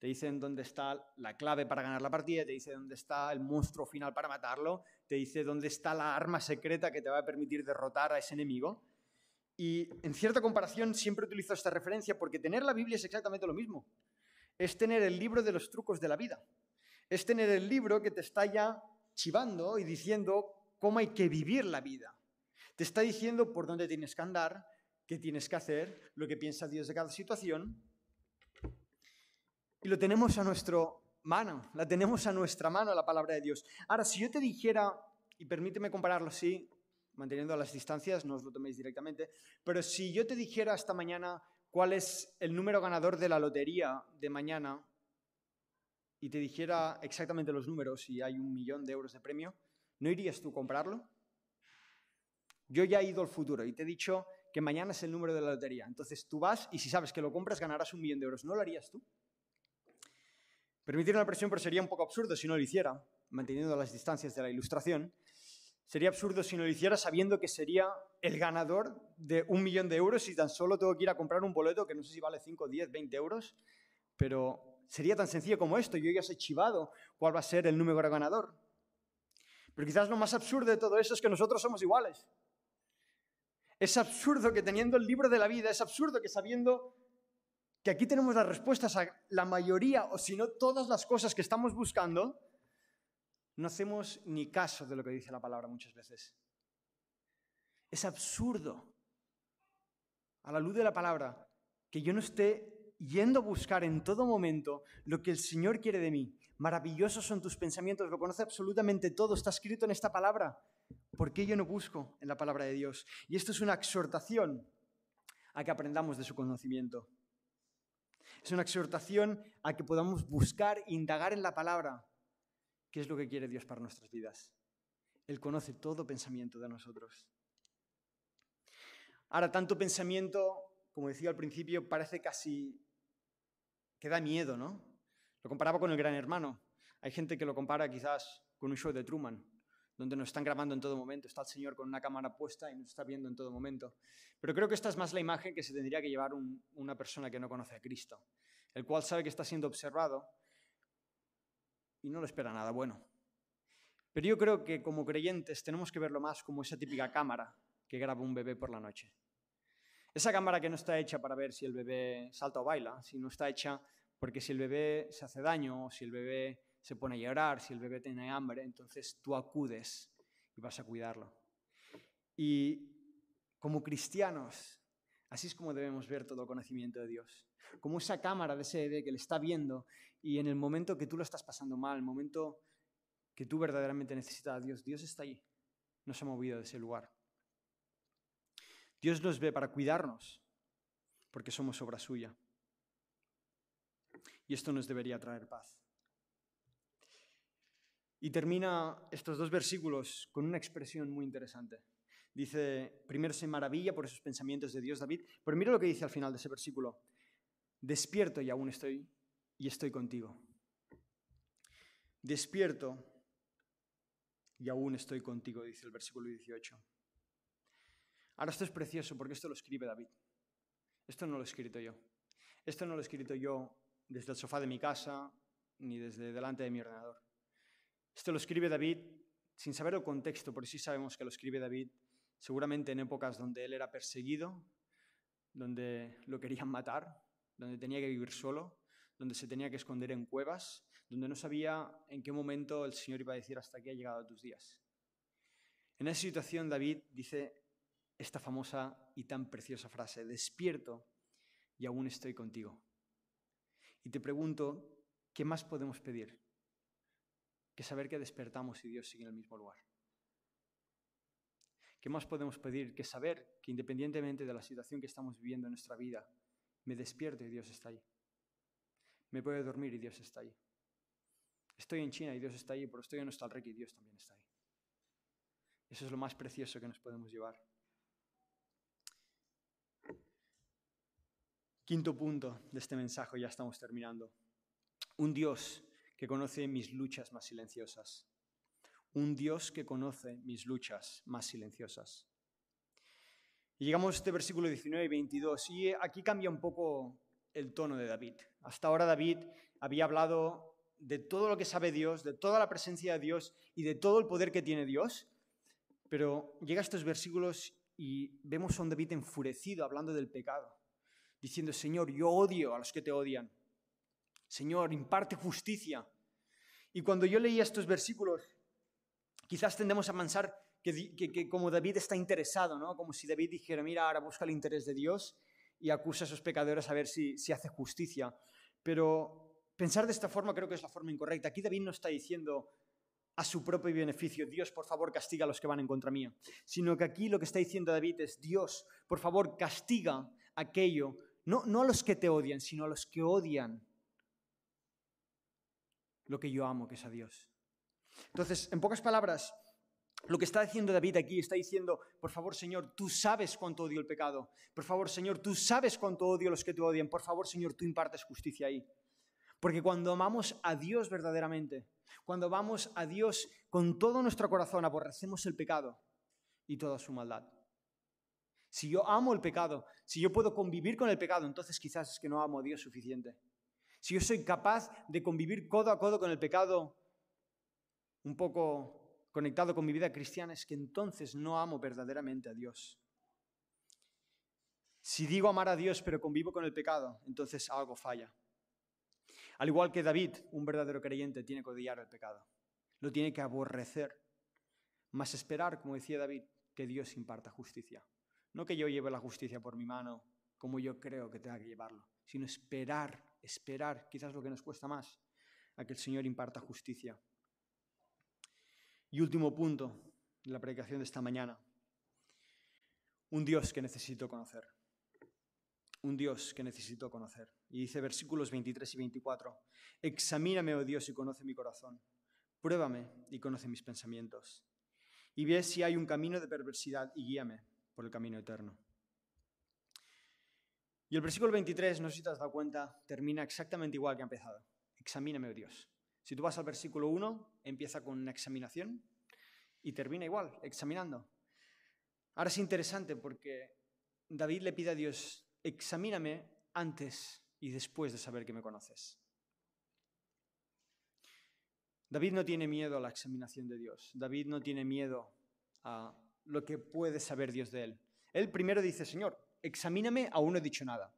Speaker 1: te dicen dónde está la clave para ganar la partida, te dice dónde está el monstruo final para matarlo, te dice dónde está la arma secreta que te va a permitir derrotar a ese enemigo. Y en cierta comparación siempre utilizo esta referencia porque tener la Biblia es exactamente lo mismo. Es tener el libro de los trucos de la vida. Es tener el libro que te está ya chivando y diciendo cómo hay que vivir la vida. Te está diciendo por dónde tienes que andar, qué tienes que hacer, lo que piensa Dios de cada situación y lo tenemos a nuestra mano, la tenemos a nuestra mano la palabra de Dios. Ahora, si yo te dijera, y permíteme compararlo así, manteniendo las distancias, no os lo toméis directamente, pero si yo te dijera esta mañana cuál es el número ganador de la lotería de mañana y te dijera exactamente los números y hay un millón de euros de premio, ¿no irías tú a comprarlo? Yo ya he ido al futuro y te he dicho que mañana es el número de la lotería. Entonces tú vas y si sabes que lo compras ganarás un millón de euros. ¿No lo harías tú? Permitir una presión, pero sería un poco absurdo si no lo hiciera, manteniendo las distancias de la ilustración. Sería absurdo si no lo hiciera sabiendo que sería el ganador de un millón de euros y tan solo tengo que ir a comprar un boleto que no sé si vale 5, 10, 20 euros, pero sería tan sencillo como esto. Yo ya sé chivado cuál va a ser el número ganador. Pero quizás lo más absurdo de todo eso es que nosotros somos iguales. Es absurdo que teniendo el libro de la vida, es absurdo que sabiendo que aquí tenemos las respuestas a la mayoría o si no todas las cosas que estamos buscando, no hacemos ni caso de lo que dice la palabra muchas veces. Es absurdo, a la luz de la palabra, que yo no esté yendo a buscar en todo momento lo que el Señor quiere de mí. Maravillosos son tus pensamientos, lo conoce absolutamente todo, está escrito en esta palabra. ¿Por qué yo no busco en la palabra de Dios? Y esto es una exhortación a que aprendamos de su conocimiento. Es una exhortación a que podamos buscar indagar en la palabra qué es lo que quiere Dios para nuestras vidas. Él conoce todo pensamiento de nosotros. Ahora, tanto pensamiento, como decía al principio, parece casi que da miedo, ¿no? Lo comparaba con el gran hermano. Hay gente que lo compara quizás con un show de Truman, donde nos están grabando en todo momento. Está el Señor con una cámara puesta y nos está viendo en todo momento. Pero creo que esta es más la imagen que se tendría que llevar una persona que no conoce a Cristo, el cual sabe que está siendo observado y no le espera nada bueno. Pero yo creo que como creyentes tenemos que verlo más como esa típica cámara que graba un bebé por la noche. Esa cámara que no está hecha para ver si el bebé salta o baila, sino está hecha porque si el bebé se hace daño, si el bebé se pone a llorar, si el bebé tiene hambre, entonces tú acudes y vas a cuidarlo. Y como cristianos, así es como debemos ver todo conocimiento de Dios. Como esa cámara de ese bebé que le está viendo y en el momento que tú lo estás pasando mal, el momento que tú verdaderamente necesitas a Dios, Dios está ahí. No se ha movido de ese lugar. Dios nos ve para cuidarnos, porque somos obra suya. Y esto nos debería traer paz. Y termina estos dos versículos con una expresión muy interesante. Dice, primero se maravilla por esos pensamientos de Dios David, pero mira lo que dice al final de ese versículo. Despierto y aún estoy y estoy contigo. Despierto y aún estoy contigo, dice el versículo 18. Ahora esto es precioso porque esto lo escribe David. Esto no lo he escrito yo. Esto no lo he escrito yo desde el sofá de mi casa ni desde delante de mi ordenador. Esto lo escribe David sin saber el contexto, pero sí sabemos que lo escribe David seguramente en épocas donde él era perseguido, donde lo querían matar, donde tenía que vivir solo, donde se tenía que esconder en cuevas, donde no sabía en qué momento el Señor iba a decir hasta aquí ha llegado tus días. En esa situación David dice esta famosa y tan preciosa frase, despierto y aún estoy contigo. Y te pregunto, ¿qué más podemos pedir? Que saber que despertamos y Dios sigue en el mismo lugar. ¿Qué más podemos pedir que saber que independientemente de la situación que estamos viviendo en nuestra vida, me despierto y Dios está ahí? Me puedo dormir y Dios está ahí. Estoy en China y Dios está ahí, pero estoy en Nostalrec y Dios también está ahí. Eso es lo más precioso que nos podemos llevar. Quinto punto de este mensaje, ya estamos terminando. Un Dios que conoce mis luchas más silenciosas. Un Dios que conoce mis luchas más silenciosas. Llegamos a este versículo 19 y 22 y aquí cambia un poco el tono de David. Hasta ahora David había hablado de todo lo que sabe Dios, de toda la presencia de Dios y de todo el poder que tiene Dios, pero llega a estos versículos y vemos a un David enfurecido hablando del pecado diciendo, Señor, yo odio a los que te odian. Señor, imparte justicia. Y cuando yo leía estos versículos, quizás tendemos a pensar que, como David está interesado, ¿no? Como si David dijera, mira, ahora busca el interés de Dios y acusa a esos pecadores a ver si, si hace justicia. Pero pensar de esta forma creo que es la forma incorrecta. Aquí David no está diciendo a su propio beneficio, Dios, por favor, castiga a los que van en contra mía. Sino que aquí lo que está diciendo David es, Dios, por favor, castiga aquello no, a los que te odian, sino a los que odian lo que yo amo, que es a Dios. Entonces, en pocas palabras, lo que está diciendo David aquí está diciendo, por favor, Señor, tú sabes cuánto odio el pecado. Por favor, Señor, tú sabes cuánto odio los que te odian. Por favor, Señor, tú impartes justicia ahí. Porque cuando amamos a Dios verdaderamente, cuando vamos a Dios con todo nuestro corazón, aborrecemos el pecado y toda su maldad. Si yo amo el pecado, si yo puedo convivir con el pecado, entonces quizás es que no amo a Dios suficiente. Si yo soy capaz de convivir codo a codo con el pecado, un poco conectado con mi vida cristiana, es que entonces no amo verdaderamente a Dios. Si digo amar a Dios pero convivo con el pecado, entonces algo falla. Al igual que David, un verdadero creyente tiene que odiar el pecado. Lo tiene que aborrecer. Más esperar, como decía David, que Dios imparta justicia. No que yo lleve la justicia por mi mano, como yo creo que tenga que llevarlo, sino esperar, esperar, quizás lo que nos cuesta más, a que el Señor imparta justicia. Y último punto de la predicación de esta mañana. Un Dios que necesito conocer. Un Dios que necesito conocer. Y dice versículos 23 y 24, Examíname, oh Dios, y conoce mi corazón. Pruébame y conoce mis pensamientos. Y ve si hay un camino de perversidad y guíame por el camino eterno. Y el versículo 23, no sé si te has dado cuenta, termina exactamente igual que ha empezado. Examíname, oh Dios. Si tú vas al versículo 1, empieza con una examinación. Y termina igual, examinando. Ahora es interesante porque David le pide a Dios, examíname antes y después de saber que me conoces. David no tiene miedo a la examinación de Dios. David no tiene miedo a lo que puede saber Dios de él. Él primero dice, Señor, examíname, aún no he dicho nada.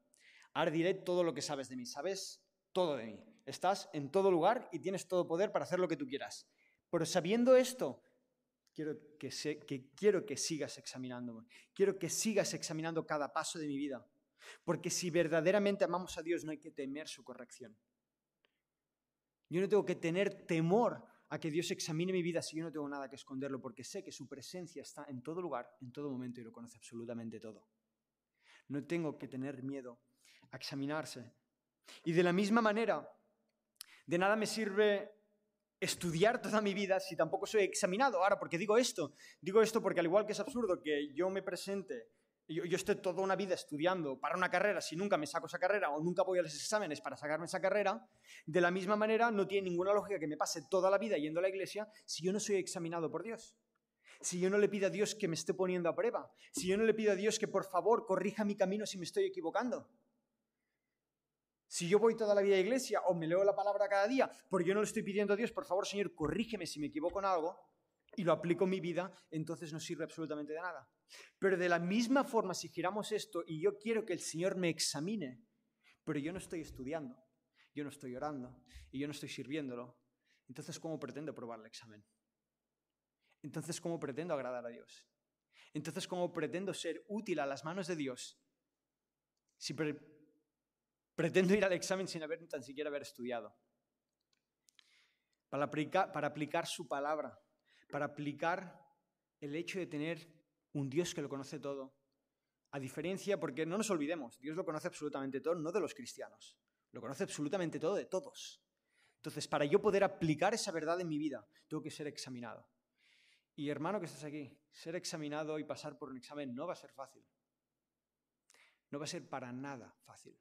Speaker 1: Ahora diré todo lo que sabes de mí. Sabes todo de mí. Estás en todo lugar y tienes todo poder para hacer lo que tú quieras. Pero sabiendo esto, quiero que, sigas examinándome. Quiero que sigas examinando cada paso de mi vida. Porque si verdaderamente amamos a Dios, no hay que temer su corrección. Yo no tengo que tener temor a que Dios examine mi vida si yo no tengo nada que esconderlo, porque sé que su presencia está en todo lugar, en todo momento y lo conoce absolutamente todo. No tengo que tener miedo a examinarse. Y de la misma manera, de nada me sirve estudiar toda mi vida si tampoco soy examinado. Ahora, porque digo esto? Digo esto porque al igual que es absurdo que yo me presente, yo, yo esté toda una vida estudiando para una carrera si nunca me saco esa carrera o nunca voy a los exámenes para sacarme esa carrera, de la misma manera no tiene ninguna lógica que me pase toda la vida yendo a la iglesia si yo no soy examinado por Dios. Si yo no le pido a Dios que me esté poniendo a prueba. Si yo no le pido a Dios que por favor corrija mi camino si me estoy equivocando. Si yo voy toda la vida a la iglesia o me leo la palabra cada día, porque yo no le estoy pidiendo a Dios, por favor, Señor, corrígeme si me equivoco en algo, y lo aplico en mi vida, entonces no sirve absolutamente de nada. Pero de la misma forma, si giramos esto y yo quiero que el Señor me examine, pero yo no estoy estudiando, yo no estoy orando y yo no estoy sirviéndolo, entonces ¿cómo pretendo probar el examen? Entonces ¿cómo pretendo agradar a Dios? Entonces ¿cómo pretendo ser útil a las manos de Dios si Pretendo ir al examen sin haber tan siquiera haber estudiado. Para aplicar, para aplicar su palabra, para aplicar el hecho de tener un Dios que lo conoce todo. A diferencia, porque no nos olvidemos, Dios lo conoce absolutamente todo, no de los cristianos. Lo conoce absolutamente todo de todos. Entonces, para yo poder aplicar esa verdad en mi vida, tengo que ser examinado. Y hermano que estás aquí, ser examinado y pasar por un examen no va a ser fácil. No va a ser para nada fácil.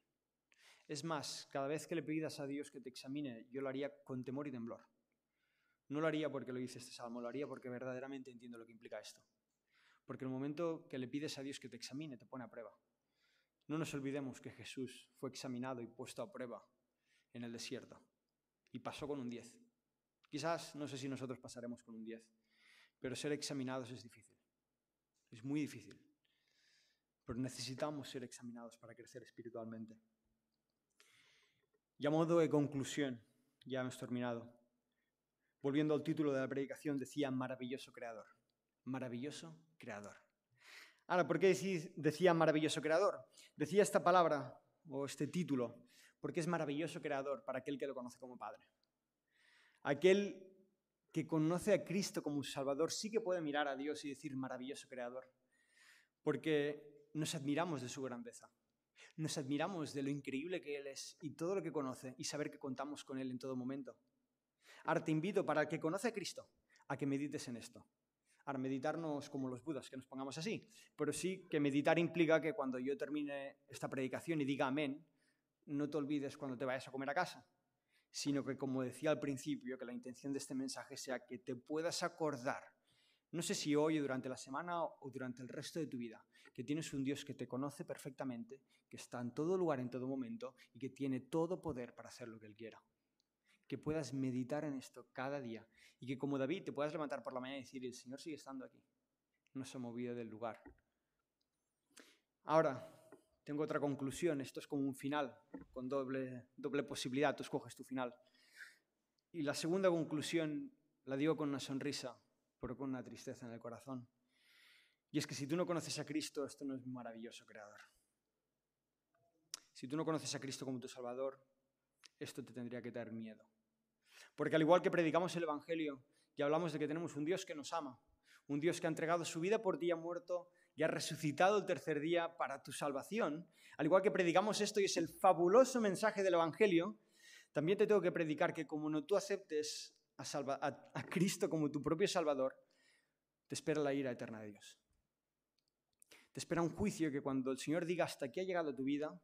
Speaker 1: Es más, cada vez que le pidas a Dios que te examine, yo lo haría con temor y temblor. No lo haría porque lo dice este salmo, lo haría porque verdaderamente entiendo lo que implica esto. Porque el momento que le pides a Dios que te examine, te pone a prueba. No nos olvidemos que Jesús fue examinado y puesto a prueba en el desierto y pasó con un 10. Quizás, no sé si nosotros pasaremos con un 10, pero ser examinados es difícil. Es muy difícil. Pero necesitamos ser examinados para crecer espiritualmente. Y a modo de conclusión, ya hemos terminado. Volviendo al título de la predicación, decía maravilloso creador. Maravilloso creador. Ahora, ¿por qué decía maravilloso creador? Decía esta palabra o este título porque es maravilloso creador para aquel que lo conoce como Padre. Aquel que conoce a Cristo como Salvador sí que puede mirar a Dios y decir maravilloso creador, porque nos admiramos de su grandeza nos admiramos de lo increíble que Él es y todo lo que conoce y saber que contamos con Él en todo momento. Ahora te invito, para el que conoce a Cristo, a que medites en esto. Ahora, meditarnos como los budas, que nos pongamos así, pero sí que meditar implica que cuando yo termine esta predicación y diga amén, no te olvides cuando te vayas a comer a casa, sino que, como decía al principio, que la intención de este mensaje sea que te puedas acordar no sé si hoy o durante la semana o durante el resto de tu vida, que tienes un Dios que te conoce perfectamente, que está en todo lugar, en todo momento y que tiene todo poder para hacer lo que Él quiera. Que puedas meditar en esto cada día y que como David te puedas levantar por la mañana y decir, el Señor sigue estando aquí, no se ha movido del lugar. Ahora, tengo otra conclusión, esto es como un final, con doble, doble posibilidad, tú escoges tu final. Y la segunda conclusión la digo con una sonrisa, pero con una tristeza en el corazón. Y es que si tú no conoces a Cristo, esto no es un maravilloso creador. Si tú no conoces a Cristo como tu Salvador, esto te tendría que dar miedo. Porque al igual que predicamos el Evangelio y hablamos de que tenemos un Dios que nos ama, un Dios que ha entregado su vida por ha muerto y ha resucitado el tercer día para tu salvación, al igual que predicamos esto y es el fabuloso mensaje del Evangelio, también te tengo que predicar que como no tú aceptes a, Cristo como tu propio Salvador, te espera la ira eterna de Dios. Te espera un juicio que cuando el Señor diga hasta aquí ha llegado tu vida,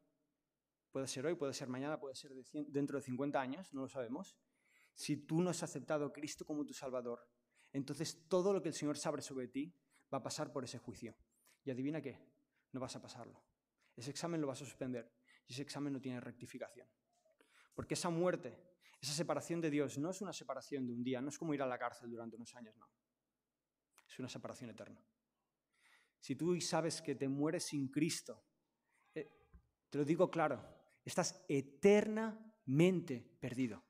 Speaker 1: puede ser hoy, puede ser mañana, puede ser dentro de 50 años, no lo sabemos, si tú no has aceptado a Cristo como tu Salvador, entonces todo lo que el Señor sabe sobre ti va a pasar por ese juicio. Y adivina qué, no vas a pasarlo. Ese examen lo vas a suspender y ese examen no tiene rectificación. Porque esa muerte, esa separación de Dios no es una separación de un día, no es como ir a la cárcel durante unos años, no. Es una separación eterna. Si tú sabes que te mueres sin Cristo, eh, te lo digo claro, estás eternamente perdido.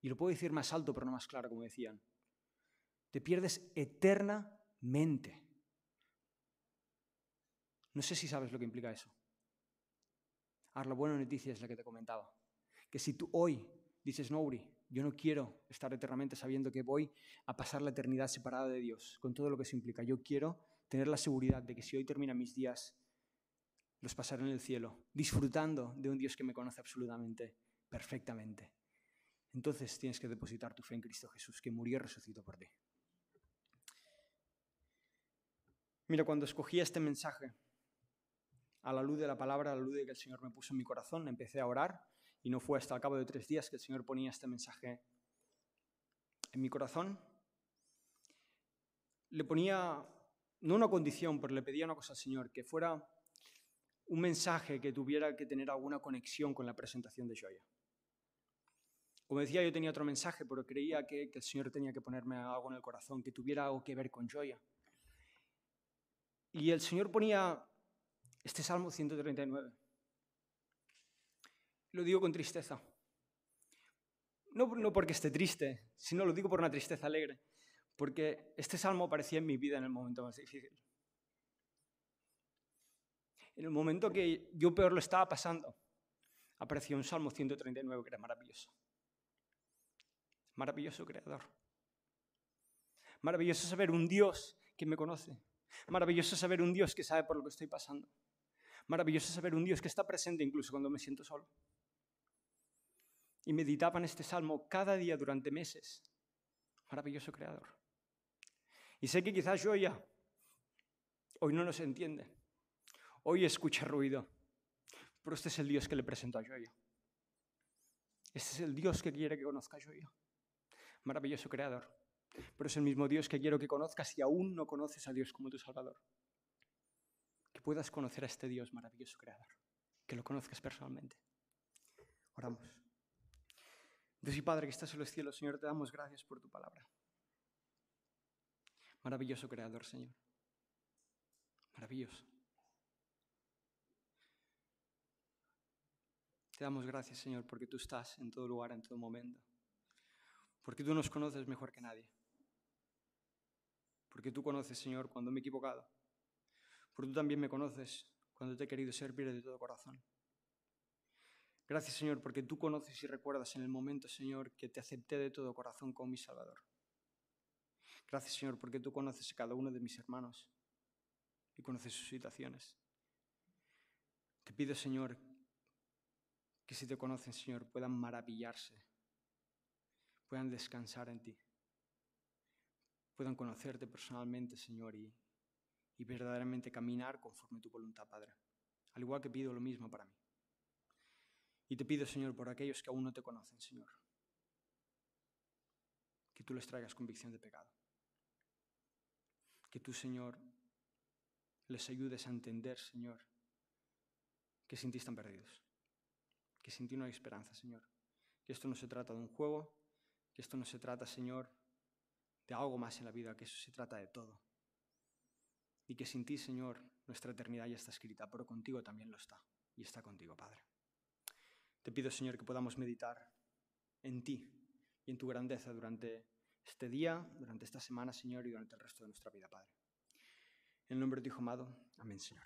Speaker 1: Y lo puedo decir más alto, pero no más claro, como decían. Te pierdes eternamente. No sé si sabes lo que implica eso. Ahora, la buena noticia es la que te comentaba. Que si tú hoy dices, no, Uri, yo no quiero estar eternamente sabiendo que voy a pasar la eternidad separada de Dios, con todo lo que eso implica. Yo quiero tener la seguridad de que si hoy terminan mis días, los pasaré en el cielo, disfrutando de un Dios que me conoce absolutamente, perfectamente. Entonces tienes que depositar tu fe en Cristo Jesús, que murió y resucitó por ti. Mira, cuando escogí este mensaje, a la luz de la palabra, a la luz de que el Señor me puso en mi corazón, empecé a orar y no fue hasta el cabo de tres días que el Señor ponía este mensaje en mi corazón. Le ponía, no una condición, pero le pedía una cosa al Señor, que fuera un mensaje que tuviera que tener alguna conexión con la presentación de Joya. Como decía, yo tenía otro mensaje, pero creía que, que el Señor tenía que ponerme algo en el corazón, que tuviera algo que ver con Joya. Y el Señor ponía este Salmo 139. Lo digo con tristeza. No, no porque esté triste, sino lo digo por una tristeza alegre. Porque este salmo aparecía en mi vida en el momento más difícil. En el momento que yo peor lo estaba pasando, apareció un Salmo 139 que era maravilloso. Maravilloso creador. Maravilloso saber un Dios que me conoce. Maravilloso saber un Dios que sabe por lo que estoy pasando. Maravilloso saber un Dios que está presente incluso cuando me siento solo. Y meditaba en este salmo cada día durante meses. Maravilloso creador. Y sé que quizás yo ya hoy no nos entiende. Hoy escucha ruido. Pero este es el Dios que le presento a Joya. Este es el Dios que quiere que conozca a Joya. Maravilloso creador. Pero es el mismo Dios que quiero que conozcas si aún no conoces a Dios como tu Salvador. Que puedas conocer a este Dios maravilloso creador. Que lo conozcas personalmente. Oramos. Dios y Padre que estás en los cielos, Señor, te damos gracias por tu palabra. Maravilloso creador, Señor. Maravilloso. Te damos gracias, Señor, porque tú estás en todo lugar, en todo momento. Porque tú nos conoces mejor que nadie. Porque tú conoces, Señor, cuando me he equivocado. Porque tú también me conoces cuando te he querido servir de todo corazón. Gracias, Señor, porque tú conoces y recuerdas en el momento, Señor, que te acepté de todo corazón como mi Salvador. Gracias, Señor, porque tú conoces a cada uno de mis hermanos y conoces sus situaciones. Te pido, Señor, que si te conocen, Señor, puedan maravillarse, puedan descansar en ti, puedan conocerte personalmente, Señor, y, verdaderamente caminar conforme tu voluntad, Padre. Al igual que pido lo mismo para mí. Y te pido, Señor, por aquellos que aún no te conocen, Señor, que tú les traigas convicción de pecado. Que tú, Señor, les ayudes a entender, Señor, que sin ti están perdidos. Que sin ti no hay esperanza, Señor. Que esto no se trata de un juego, que esto no se trata, Señor, de algo más en la vida, que eso se trata de todo. Y que sin ti, Señor, nuestra eternidad ya está escrita, pero contigo también lo está. Y está contigo, Padre. Te pido, Señor, que podamos meditar en ti y en tu grandeza durante este día, durante esta semana, Señor, y durante el resto de nuestra vida, Padre. En el nombre de tu Hijo amado. Amén, Señor.